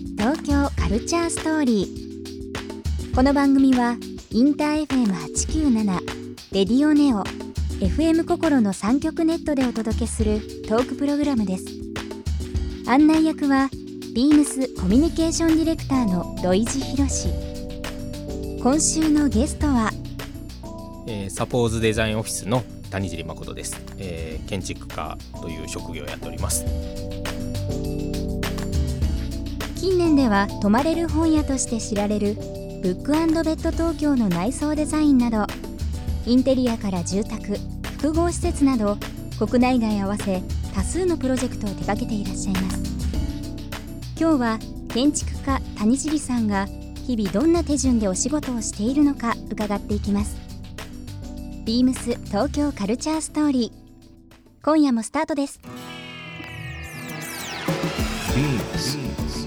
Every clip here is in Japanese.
東京カルチャーストーリー。この番組はインター FM897 レディオネオ FM 心の3極ネットでお届けするトークプログラムです。案内役はビームスコミュニケーションディレクターの土井博志今週のゲストはえーサポーズデザインオフィスの谷尻誠です、えー建築家という職業をやっております。近年では泊まれる本屋として知られるブックベッド東京の内装デザインなどインテリアから住宅複合施設など国内外合わせ多数のプロジェクトを手掛けていらっしゃいます。今日は建築家谷尻さんが日々どんな手順でお仕事をしているのか伺っていきます。ビームス東京カルチャーストーリー。今夜もスタートです。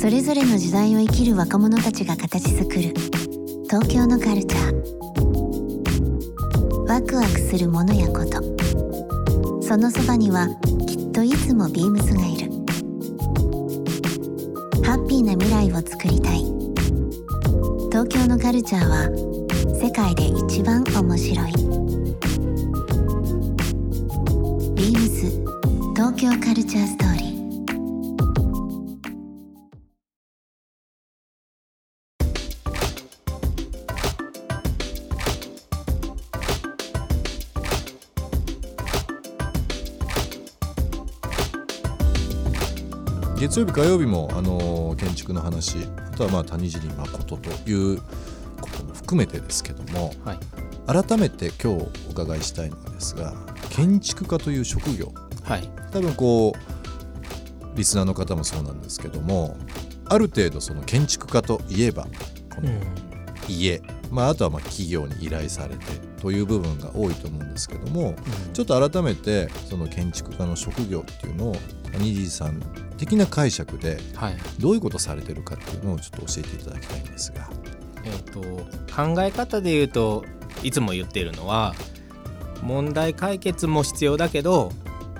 それぞれの時代を生きる若者たちが形作る東京のカルチャー。ワクワクするものやこと。そのそばにはきっといつもビームスがいる。ハッピーな未来を作りたい。東京のカルチャーは世界で一番面白い。ビームス東京カルチャーストーリー。月曜日火曜日もあの建築の話あとはまあ谷尻誠ということも含めてですけどもはい。改めて今日お伺いしたいのがですが建築家という職業。はい。多分こうリスナーの方もそうなんですけどもある程度その建築家といえばこの家、まあ、あとはまあ企業に依頼されてという部分が多いと思うんですけどもちょっと改めてその建築家の職業っていうのを谷尻さん的な解釈ではいどういうことされてるかっていうのをちょっと教えていただきたいんですが。えー、と考え方で言うといつも言っているのは問題解決も必要だけど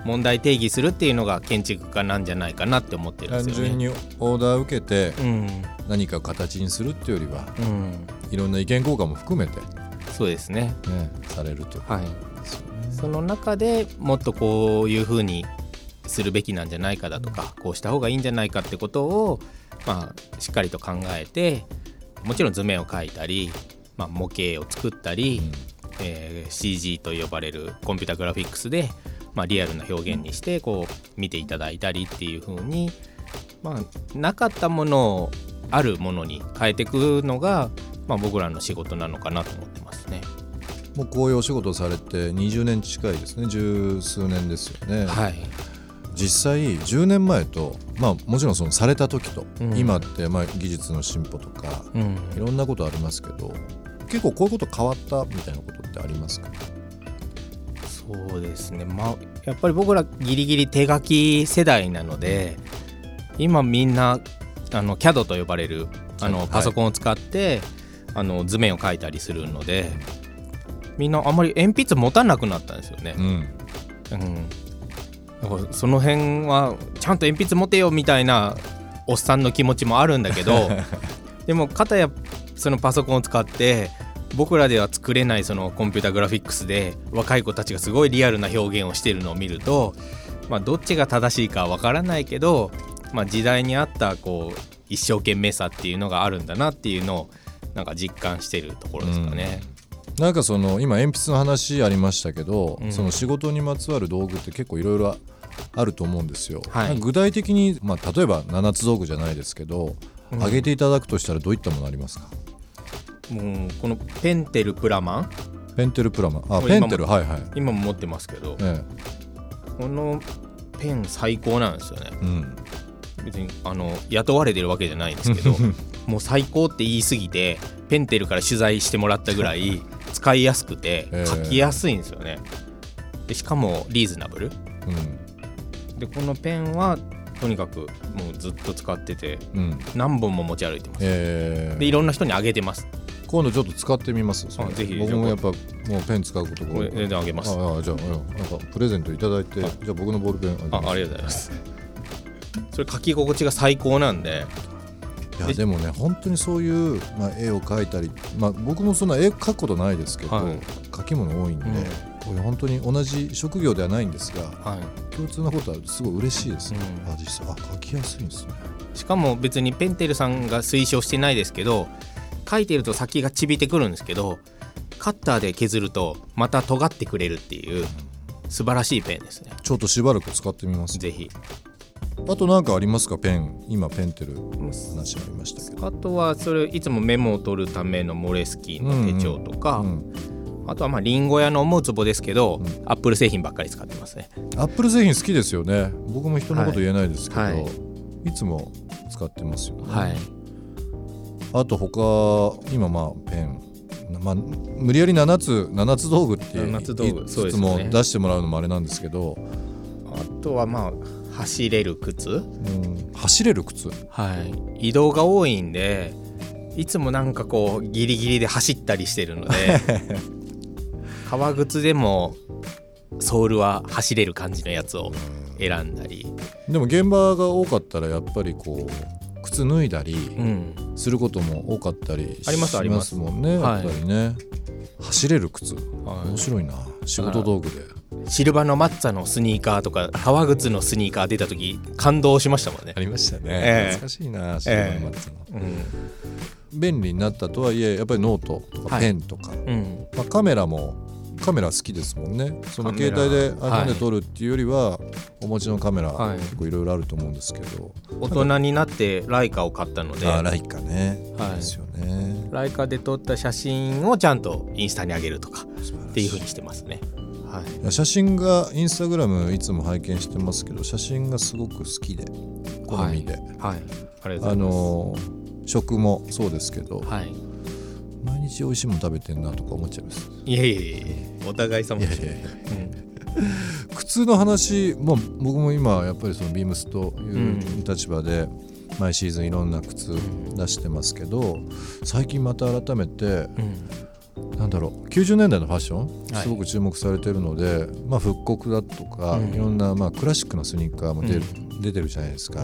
問題定義するっていうのが建築家なんじゃないかなって思ってるん単ですよね。純にオーダーを受けてうん何か形にするっていうよりはうん、いろんな意見交換も含めて、ね、そうですね。されるというこはい。その中でもっとこういうふうにするべきなんじゃないかだとかこうした方がいいんじゃないかってことを、まあ、しっかりと考えてもちろん図面を描いたり、まあ、模型を作ったり、えー CG と呼ばれるコンピュータグラフィックスで、まあ、リアルな表現にしてこう見ていただいたりっていうふうに、まあ、なかったものをあるものに変えていくのが、まあ、僕らの仕事なのかなと思ってますね。もうこういうお仕事をされて20年近いですね。十数年ですよね、はい、実際10年前とまあもちろんそのされた時と、うん。今ってまあ技術の進歩とかうん。いろんなことありますけど結構こういうこと変わったみたいなことってありますか？そうですね。まあやっぱり僕らギリギリ手書き世代なので今みんなあの CAD と呼ばれるあの、はい。パソコンを使ってあの図面を描いたりするのでみんなあんまり鉛筆持たなくなったんですよね。う。ん。うん、だからその辺はちゃんと鉛筆持てよみたいなおっさんの気持ちもあるんだけど でも片やそのパソコンを使って僕らでは作れないそのコンピュータグラフィックスで若い子たちがすごいリアルな表現をしているのを見ると、まあ、どっちが正しいかは分からないけど、まあ、時代に合ったこう一生懸命さっていうのがあるんだなっていうのをなんか実感してるところですかね。なんかその今鉛筆の話ありましたけど、うんその仕事にまつわる道具って結構いろいろあると思うんですよ、はい。具体的に、まあ、例えば七つ道具じゃないですけど、うん。挙げていただくとしたらどういったものありますか？もうこのペンテルプラマン？ペンテルプラマン。あペンテル。はいはい、今も持ってますけどえこのペン最高なんですよね。えうん、別にあの雇われてるわけじゃないんですけど もう最高って言い過ぎてペンテルから取材してもらったぐらい 使いやすくてえー書きやすいんですよね。でしかもリーズナブル。うんでこのペンはとにかくもうずっと使っててうん。何本も持ち歩いてます。えー。でいろんな人にあげてます。今度ちょっと使ってみます？ぜひ。僕もやっぱもうペン使うことが全然あげます。ああじゃあうん。なんかプレゼントいただいてじゃあ僕のボールペンあありがとうございます。それ書き心地が最高なんで。いやでもね本当にそういう、まあ、絵を描いたり、まあ、僕もそんな絵描くことないですけど、はい。描き物多いんで、うんこれ本当に同じ職業ではないんですがはい。共通なことはすごい嬉しいですね、うん。あ実際あ描きやすいんですね。しかも別にペンテルさんが推奨してないですけど書いてると先がちびてくるんですけどカッターで削るとまた尖ってくれるっていう素晴らしいペンですね。ちょっとしばらく使ってみます。ぜひ。あと何かありますか？ペン。今ペンテル話ありましたけど。あとはそれいつもメモを取るためのモレスキーの手帳とか、うんあとはまあリンゴ屋の思うつぼですけど、うん。アップル製品ばっかり使ってますね。アップル製品好きですよね。僕も人のこと言えないですけど、はい。い、つも使ってますよね、はい。あと他今まあペン。まあ、無理やり7つ7つ道具って言い七つ道具言いそうですつつも出してもらうのもあれなんですけど、あとはまあ走れる靴。うん、走れる靴？はい。移動が多いんでいつもなんかこうギリギリで走ったりしてるので 革靴でもソールは走れる感じのやつを選んだり、でも現場が多かったらやっぱりこう靴脱いだりうん、することも多かったりしありますあります。もんねやっぱりね、走れる靴。はい。面白いな。仕事道具で。シルバのマッツァのスニーカーとか革靴のスニーカー出た時感動しましたもんね。ありましたね、ええ。懐かしいなシルバーマッツの、うん。便利になったとはいえやっぱりノートとかはい。ペンとか、うん、まあ、カメラもカメラ好きですもんね。その携帯ではい。iPhone で撮るっていうよりは、お持ちのカメラはい。結構いろいろあると思うんですけど、大人になってライカを買ったので。あライカね、はい。いいですよね。ライカで撮った写真をちゃんとインスタに上げるとかっていう風にしてますね。はい。写真がインスタグラムいつも拝見してますけど写真がすごく好きで好みで、はい、あのー食もそうですけど、はい。毎日美味しいもの食べてんなとか思っちゃいます。いやいやいやお互い様ですいやいやいや靴の話、まあ、僕も今やっぱりそのビームスという立場で毎シーズンいろんな靴出してますけど最近また改めてうん。なんだろう90年代のファッションはい。すごく注目されてるので、まあ、復刻だとか、うん。いろんなまあクラシックなスニーカーも出る、う出てるじゃないですか、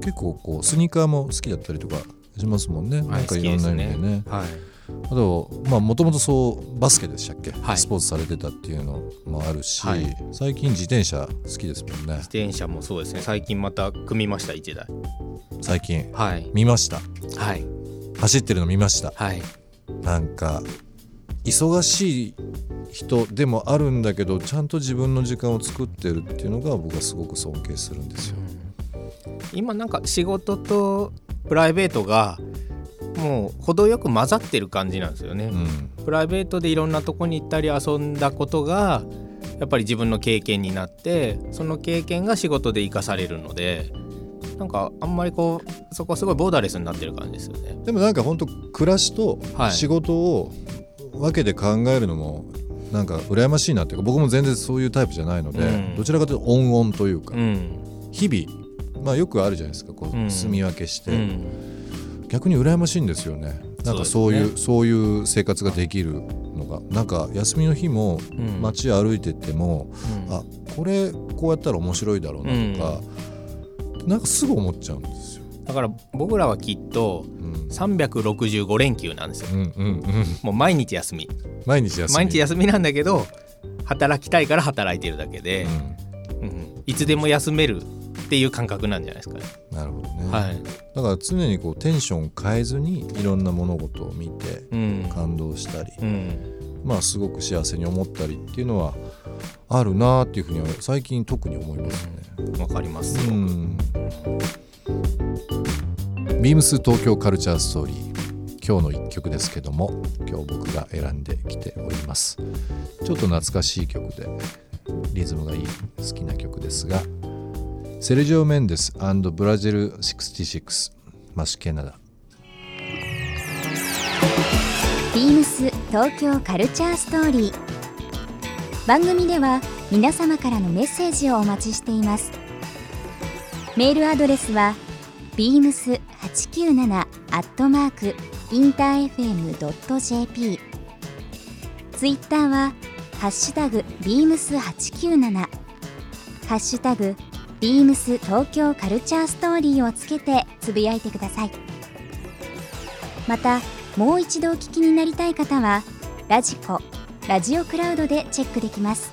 結構こうスニーカーも好きだったりとかしますもんね、はい。なんかいろんな意味でね。はい。あとまあもともとそうバスケでしたっけ、はいスポーツされてたっていうのもあるし、はい最近自転車好きですもんね自転車もそうですね。最近また組みました1台。最近？はい。見ました？はい。走ってるの見ました？はい。なんか忙しい人でもあるんだけどちゃんと自分の時間を作ってるっていうのが僕はすごく尊敬するんですよ。今なんか仕事とプライベートがもう程よく混ざってる感じなんですよね。うん。プライベートでいろんなとこに行ったり遊んだことがやっぱり自分の経験になってその経験が仕事で生かされるのでなんかあんまりこうそこはすごいボーダーレスになってる感じですよね。でもなんか本当暮らしとはい。仕事を分けて考えるのもなんか羨ましいなっていうか僕も全然そういうタイプじゃないので、うん。どちらかというとオンオンというか、うん、日々まあよくあるじゃないですかこう住み分けして、うん、逆に羨ましいんですよね。なんかそういうそういう生活ができるのが。なんか休みの日もうん。街歩いてても、うん。あこれこうやったら面白いだろうなとか、なんかすぐ思っちゃうんですよ。だから僕らはきっとうん。365連休なんですよ。うんうんうん、もう毎日休み。毎日休み。毎日休みなんだけど働きたいから働いてるだけで、うん。いつでも休めるっていう感覚なんじゃないですかね。うん、なるほどね、はい、だから常にこうテンション変えずにいろんな物事を見てうん。感動したり、うん、まあすごく幸せに思ったりっていうのはあるなっていうふうには最近特に思いますね。わかります。うん。ビームス東京カルチャーストーリー今日の一曲ですけども今日僕が選んできております。ちょっと懐かしい曲でリズムがいい好きな曲ですがセルジオ・メンデスブラジル66マシケナダ。ビームス東京カルチャーストーリー。番組では皆様からのメッセージをお待ちしています。メールアドレスは beams897 アットマークインター FM.jp ツイッターはハッシュタグ beams897 ハッシュタグビームス東京カルチャーストーリーをつけてつぶやいてくださいまたもう一度お聞きになりたい方はラジコラジオクラウドでチェックできます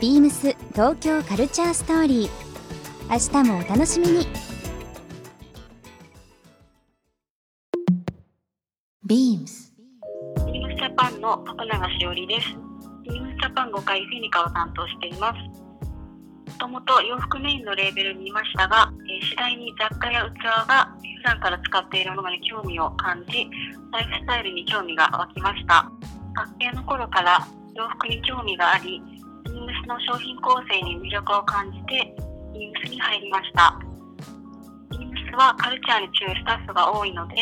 ビームス東京カルチャーストーリー明日もお楽しみにビームスビームスジャパンの徳永しおりです。ビームスジャパン5階フィニカを担当しています。ともと洋服メインのレーベルにいましたが、え次第に雑貨や器が普段から使っているものに興味を感じ、ライフスタイルに興味が湧きました。学生の頃から洋服に興味があり、ビームスの商品構成に魅力を感じて、ビームスに入りました。ビームスはカルチャーに強いスタッフが多いので、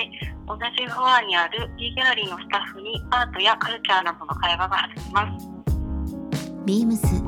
同じフロアにある D ギャラリーのスタッフにアートやカルチャーなどの会話が弾みます。ビームス